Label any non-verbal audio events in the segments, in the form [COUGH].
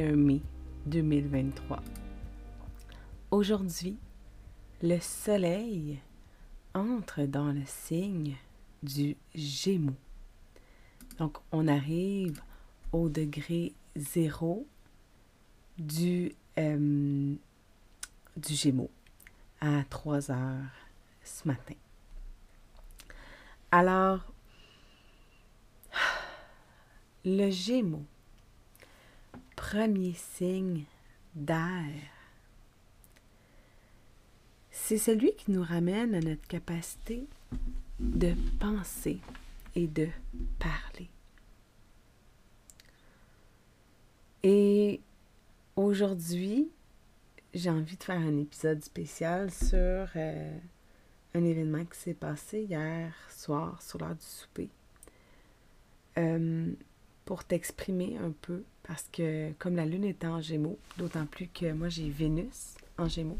mai 2023. Aujourd'hui, le Soleil entre dans le signe du Gémeaux. Donc, on arrive au degré zéro du, euh, du Gémeaux à 3 heures ce matin. Alors, le Gémeaux premier signe d'air, c'est celui qui nous ramène à notre capacité de penser et de parler. Et aujourd'hui, j'ai envie de faire un épisode spécial sur euh, un événement qui s'est passé hier soir sur l'heure du souper. Euh, pour t'exprimer un peu parce que comme la lune est en gémeaux, d'autant plus que moi j'ai Vénus en gémeaux.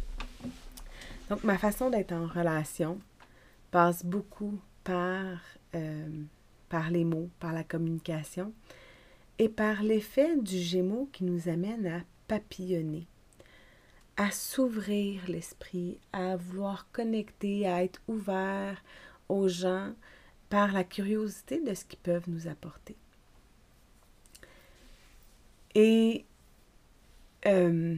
Donc ma façon d'être en relation passe beaucoup par, euh, par les mots, par la communication et par l'effet du gémeaux qui nous amène à papillonner, à s'ouvrir l'esprit, à vouloir connecter, à être ouvert aux gens par la curiosité de ce qu'ils peuvent nous apporter. Et euh,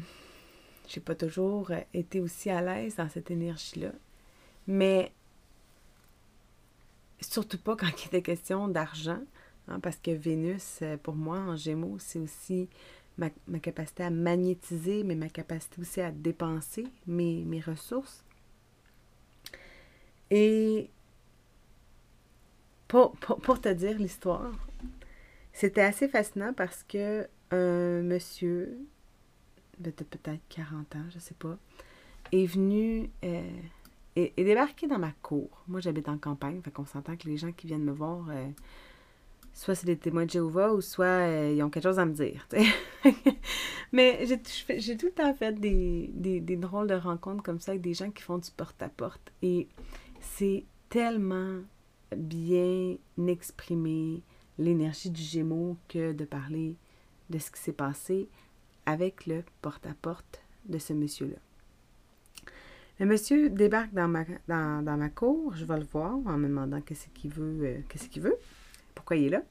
j'ai pas toujours été aussi à l'aise dans cette énergie-là. Mais surtout pas quand il était question d'argent, hein, parce que Vénus, euh, pour moi, en gémeaux, c'est aussi ma, capacité à magnétiser, mais ma capacité aussi à dépenser mes, mes ressources. Et pour, pour te dire l'histoire, c'était assez fascinant parce que un monsieur de peut-être 40 ans, je sais pas, est venu euh, et, débarqué dans ma cour. Moi, j'habite en campagne, fait qu'on s'entend que les gens qui viennent me voir, euh, soit c'est des témoins de Jéhovah ou soit euh, ils ont quelque chose à me dire. [LAUGHS] Mais j'ai tout le temps fait des, des, des, drôles de rencontres comme ça avec des gens qui font du porte-à-porte. Et c'est tellement bien exprimé l'énergie du Gémeaux que de parler de ce qui s'est passé avec le porte-à-porte de ce monsieur-là. Le monsieur débarque dans ma, cour, je vais le voir en me demandant qu'est-ce qu'il veut, euh, qu'est-ce qu'il veut, pourquoi il est là.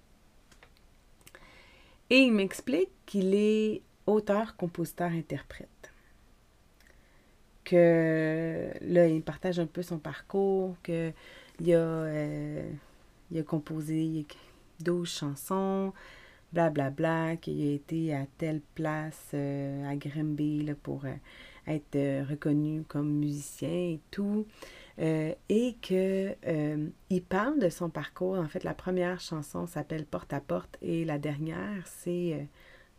Et il m'explique qu'il est auteur, compositeur, interprète. Que là, il partage un peu son parcours, qu'il a, euh, a composé 12 chansons, blablabla, bla, qu'il a été à telle place euh, à Grimby pour euh, être euh, reconnu comme musicien et tout. et que il parle de son parcours. En fait, la première chanson s'appelle Porte à porte et la dernière, c'est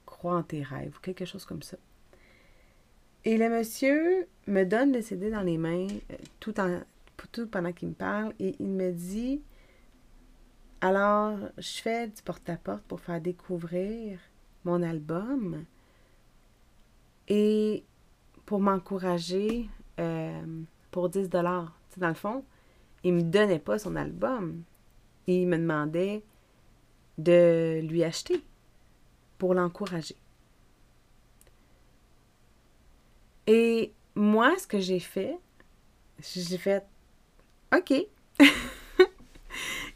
Crois en tes rêves ou quelque chose comme ça. Et le monsieur me donne le CD dans les mains tout, en, tout pendant qu'il me parle et il me dit alors, je fais du porte-à-porte pour faire découvrir mon album et pour m'encourager euh, pour 10 dollars. Dans le fond, il ne me donnait pas son album. Il me demandait de lui acheter pour l'encourager. Et moi, ce que j'ai fait, j'ai fait OK. [LAUGHS]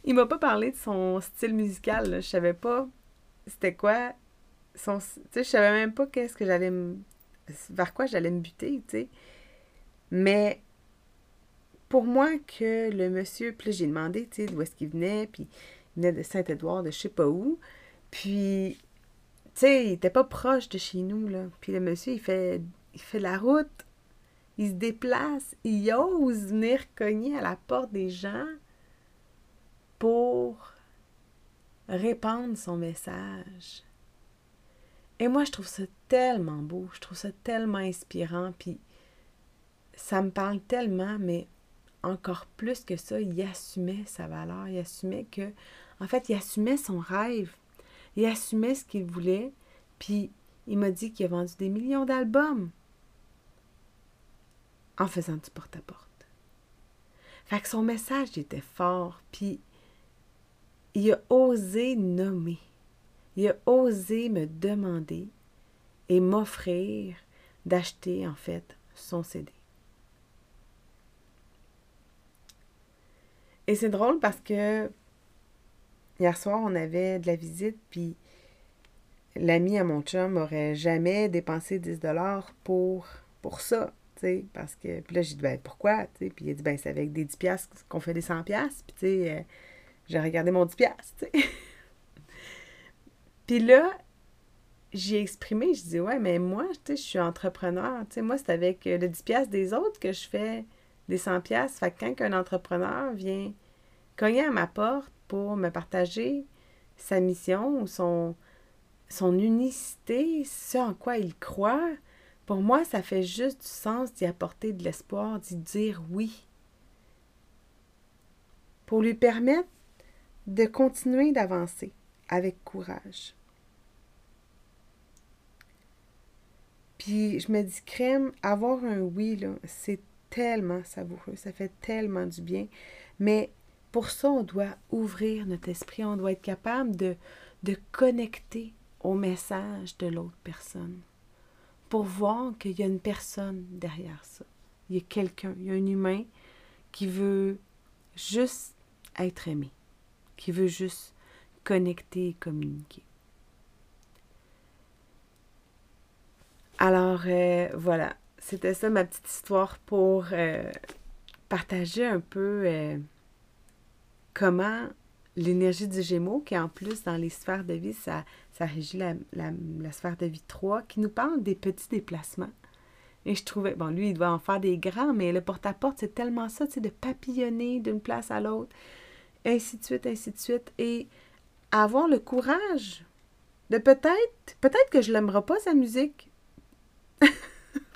il m'a pas parlé de son style musical. Là. Je savais pas c'était quoi son. Tu je savais même pas qu'est-ce que j'allais vers quoi j'allais me buter, tu. Mais pour moi, que le monsieur. Puis j'ai demandé, d'où est-ce qu'il venait, puis il venait de Saint-Édouard, de je sais pas où. Puis, tu sais, il était pas proche de chez nous, là. Puis le monsieur, il fait, il fait la route, il se déplace, il ose venir cogner à la porte des gens pour répandre son message. Et moi, je trouve ça tellement beau, je trouve ça tellement inspirant, puis ça me parle tellement, mais encore plus que ça, il assumait sa valeur, il assumait que, en fait, il assumait son rêve, il assumait ce qu'il voulait, puis il m'a dit qu'il a vendu des millions d'albums en faisant du porte-à-porte. Fait que son message était fort, puis il a osé nommer, il a osé me demander et m'offrir d'acheter en fait son CD. Et c'est drôle parce que hier soir, on avait de la visite, puis l'ami à mon chum n'aurait jamais dépensé 10 dollars pour, pour ça, tu sais, parce que, puis là, j'ai dit, ben, pourquoi, tu sais, puis il a dit, ben, c'est avec des 10 piastres qu'on fait des 100 piastres, puis tu sais, euh, j'ai regardé mon 10 piastres, tu sais. [LAUGHS] puis là, j'ai exprimé, je dis, ouais, mais moi, tu sais, je suis entrepreneur, tu sais, moi, c'est avec le 10 piastres des autres que je fais des 100 piastres, fait quand un entrepreneur vient cogner à ma porte pour me partager sa mission ou son, son unicité, ce en quoi il croit, pour moi, ça fait juste du sens d'y apporter de l'espoir, d'y dire oui. Pour lui permettre de continuer d'avancer avec courage. Puis je me dis, crème, avoir un oui, c'est tellement savoureux, ça fait tellement du bien. Mais pour ça, on doit ouvrir notre esprit, on doit être capable de, de connecter au message de l'autre personne pour voir qu'il y a une personne derrière ça. Il y a quelqu'un, il y a un humain qui veut juste être aimé, qui veut juste connecter et communiquer. Alors euh, voilà, c'était ça ma petite histoire pour euh, partager un peu euh, comment l'énergie du Gémeaux, qui en plus dans les sphères de vie, ça, ça régit la, sphère de vie 3, qui nous parle des petits déplacements. Et je trouvais, bon, lui, il doit en faire des grands, mais le porte-à-porte, c'est tellement ça, tu sais, de papillonner d'une place à l'autre, ainsi de suite, ainsi de suite. Et avoir le courage de peut-être, peut-être que je l'aimerai pas, sa musique. [LAUGHS]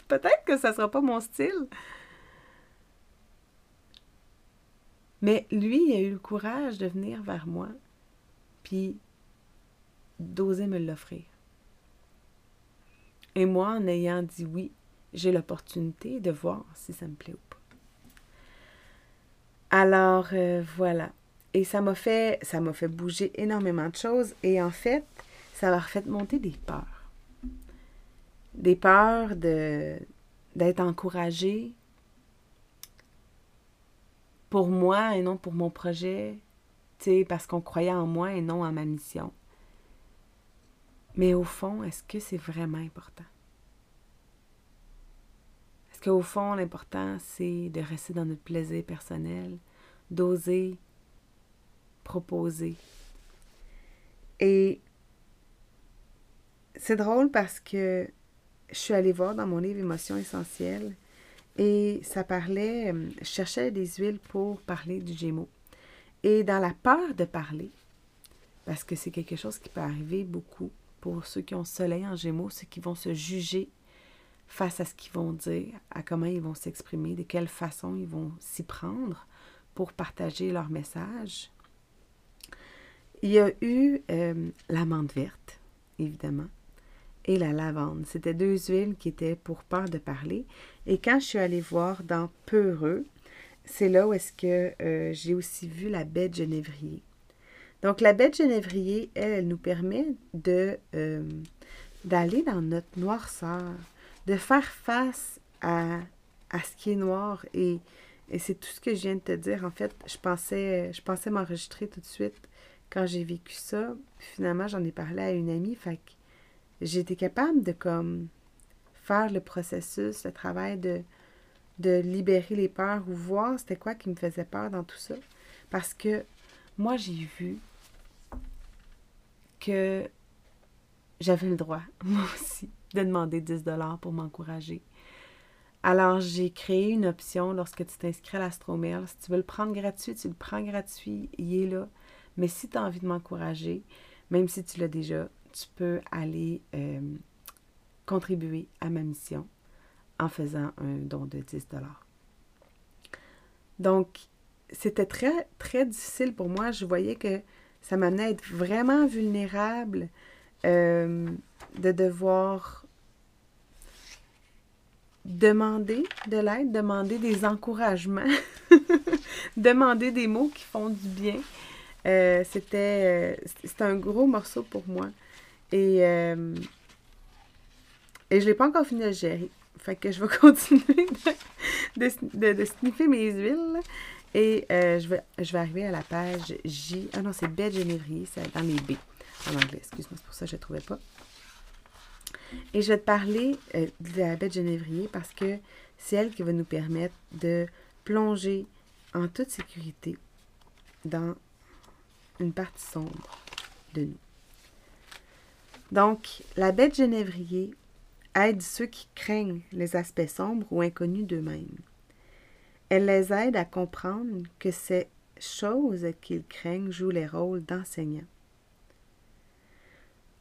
peut-être que ça sera pas mon style. Mais lui, il a eu le courage de venir vers moi, puis d'oser me l'offrir. Et moi, en ayant dit oui, j'ai l'opportunité de voir si ça me plaît ou pas. Alors euh, voilà. Et ça m'a fait, bouger énormément de choses. Et en fait, ça m'a fait monter des peurs. Des peurs d'être encouragée, pour moi et non pour mon projet, parce qu'on croyait en moi et non en ma mission. Mais au fond, est-ce que c'est vraiment important? Est-ce qu'au fond, l'important, c'est de rester dans notre plaisir personnel, d'oser proposer? Et c'est drôle parce que je suis allée voir dans mon livre Émotions essentielles et ça parlait, euh, je cherchais des huiles pour parler du Gémeaux. Et dans la peur de parler, parce que c'est quelque chose qui peut arriver beaucoup pour ceux qui ont soleil en Gémeaux, ceux qui vont se juger face à ce qu'ils vont dire, à comment ils vont s'exprimer, de quelle façon ils vont s'y prendre pour partager leur message. Il y a eu euh, l'amande verte, évidemment et la lavande. C'était deux huiles qui étaient pour peur de parler. Et quand je suis allée voir dans Peureux, c'est là où est-ce que euh, j'ai aussi vu la baie de genévrier. Donc la baie de genévrier, elle, elle nous permet de euh, d'aller dans notre noirceur, de faire face à, à ce qui est noir. Et, et c'est tout ce que je viens de te dire. En fait, je pensais, je pensais m'enregistrer tout de suite quand j'ai vécu ça. finalement, j'en ai parlé à une amie. Fait que été capable de comme faire le processus, le travail de, de libérer les peurs ou voir c'était quoi qui me faisait peur dans tout ça. Parce que moi, j'ai vu que j'avais le droit, [LAUGHS] moi aussi, de demander 10 pour m'encourager. Alors, j'ai créé une option lorsque tu t'inscris à l'Astromail. Si tu veux le prendre gratuit, tu le prends gratuit, il est là. Mais si tu as envie de m'encourager, même si tu l'as déjà, tu peux aller euh, contribuer à ma mission en faisant un don de 10 Donc, c'était très, très difficile pour moi. Je voyais que ça m'amenait à être vraiment vulnérable euh, de devoir demander de l'aide, demander des encouragements, [LAUGHS] demander des mots qui font du bien. Euh, c'était, euh, un gros morceau pour moi. Et, euh, et je ne l'ai pas encore fini de gérer. Fait que je vais [LAUGHS] continuer de, de, sniffer mes huiles. Et je, vais, je vais arriver à la page J. Ah non, c'est baie de Genévrier, c'est dans les B en anglais. Excuse-moi, c'est pour ça que je ne trouvais pas. Et je vais te parler de la baie de Genévrier parce que c'est elle qui va nous permettre de plonger en toute sécurité dans partie sombre de nous. Donc, la baie de Genévrier aide ceux qui craignent les aspects sombres ou inconnus d'eux-mêmes. Elle les aide à comprendre que ces choses qu'ils craignent jouent les rôles d'enseignants.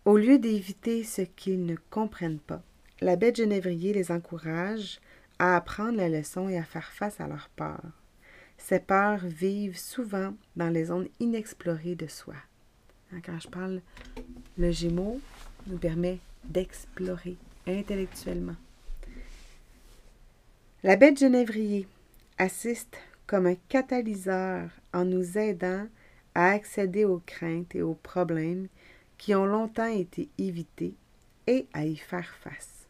Au lieu d'éviter ce qu'ils ne comprennent pas, la bête genévrier les encourage à apprendre la leçon et à faire face à leurs peurs. Ces peurs vivent souvent dans les zones inexplorées de soi. Hein, quand je parle, le Gémeaux nous permet d'explorer intellectuellement. La bête genévrier assiste comme un catalyseur en nous aidant à accéder aux craintes et aux problèmes qui ont longtemps été évités et à y faire face.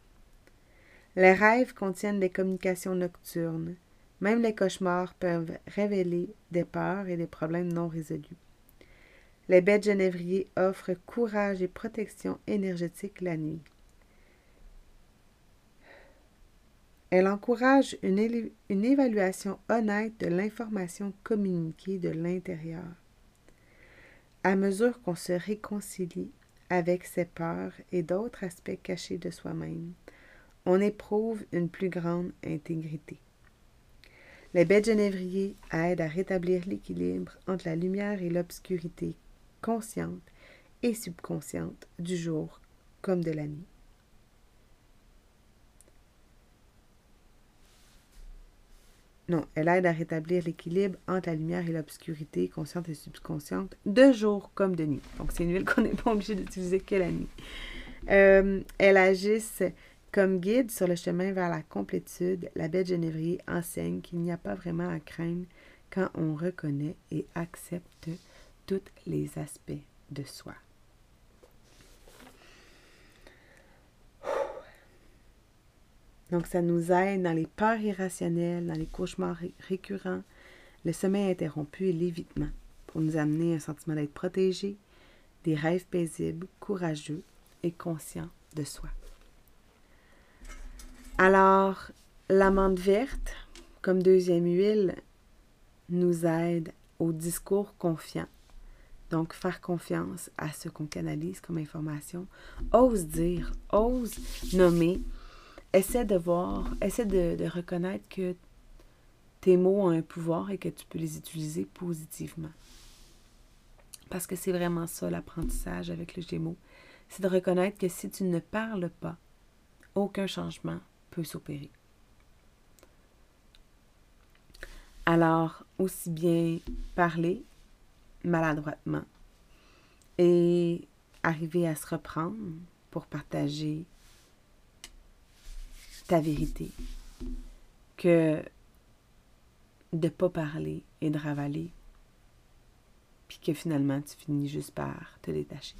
Les rêves contiennent des communications nocturnes. Même les cauchemars peuvent révéler des peurs et des problèmes non résolus. Les bêtes genévriers offrent courage et protection énergétique la nuit. Elle encourage une, une évaluation honnête de l'information communiquée de l'intérieur. À mesure qu'on se réconcilie avec ses peurs et d'autres aspects cachés de soi-même, on éprouve une plus grande intégrité. Les bêtes genévriers aident à rétablir l'équilibre entre la lumière et l'obscurité consciente et subconsciente du jour comme de la nuit. Non, elle aide à rétablir l'équilibre entre la lumière et l'obscurité, consciente et subconsciente, de jour comme de nuit. Donc, c'est une huile qu'on n'est pas obligé d'utiliser que la nuit. Euh, elle agisse comme guide sur le chemin vers la complétude. La bête genévrier enseigne qu'il n'y a pas vraiment à craindre quand on reconnaît et accepte tous les aspects de soi. Donc, ça nous aide dans les peurs irrationnelles, dans les cauchemars récurrents, le sommeil interrompu et l'évitement, pour nous amener un sentiment d'être protégé, des rêves paisibles, courageux et conscients de soi. Alors, l'amande verte, comme deuxième huile, nous aide au discours confiant. Donc, faire confiance à ce qu'on canalise comme information. Ose dire, ose nommer, essaie de voir, essaie de, reconnaître que tes mots ont un pouvoir et que tu peux les utiliser positivement. Parce que c'est vraiment ça l'apprentissage avec le Gémeaux. C'est de reconnaître que si tu ne parles pas, aucun changement peut s'opérer. Alors, aussi bien parler maladroitement et arriver à se reprendre pour partager ta vérité que de pas parler et de ravaler, puis que finalement tu finis juste par te détacher.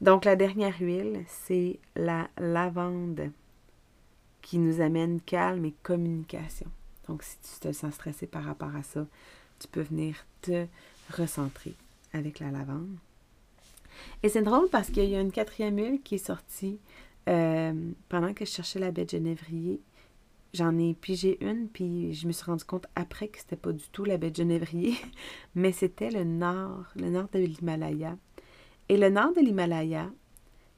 Donc la dernière huile, c'est la lavande qui nous amène calme et communication. Donc si tu te sens stressé par rapport à ça, tu peux venir te recentrer avec la lavande. Et c'est drôle parce qu'il y a une quatrième huile qui est sortie euh, pendant que je cherchais la baie de genévrier, j'en ai pigé une, puis je me suis rendu compte après que c'était pas du tout la baie de genévrier, [LAUGHS] mais c'était le nord, le nord de l'Himalaya. Et le nord de l'Himalaya,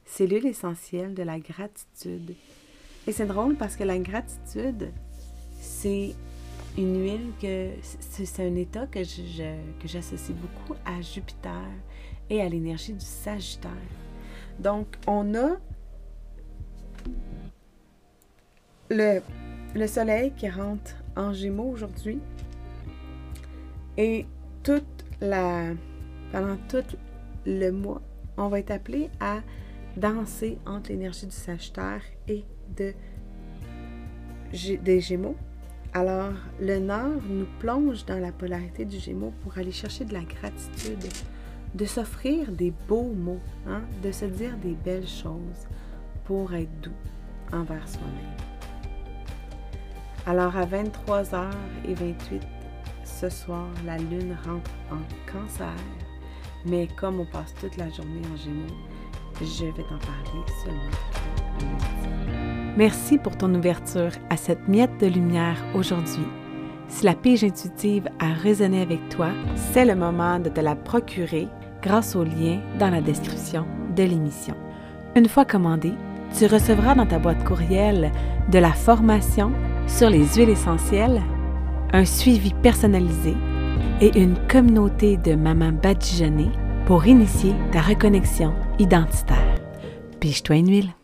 c'est l'huile essentielle de la gratitude. Et c'est drôle parce que la gratitude, c'est une huile que c'est un état que que j'associe beaucoup à Jupiter et à l'énergie du Sagittaire. Donc, on a le, le soleil qui rentre en Gémeaux aujourd'hui. Et toute la, pendant tout le mois, on va être appelé à danser entre l'énergie du Sagittaire et de, des Gémeaux. Alors, le Nord nous plonge dans la polarité du Gémeaux pour aller chercher de la gratitude, de s'offrir des beaux mots, hein, de se dire des belles choses pour être doux envers soi-même. Alors, à 23h28 ce soir, la Lune rentre en cancer, mais comme on passe toute la journée en Gémeaux, je vais t'en parler seulement. Merci pour ton ouverture à cette miette de lumière aujourd'hui. Si la pige intuitive a résonné avec toi, c'est le moment de te la procurer grâce au lien dans la description de l'émission. Une fois commandée, tu recevras dans ta boîte courriel de la formation sur les huiles essentielles, un suivi personnalisé et une communauté de mamans badigeonnées pour initier ta reconnexion identitaire. Pige-toi une huile.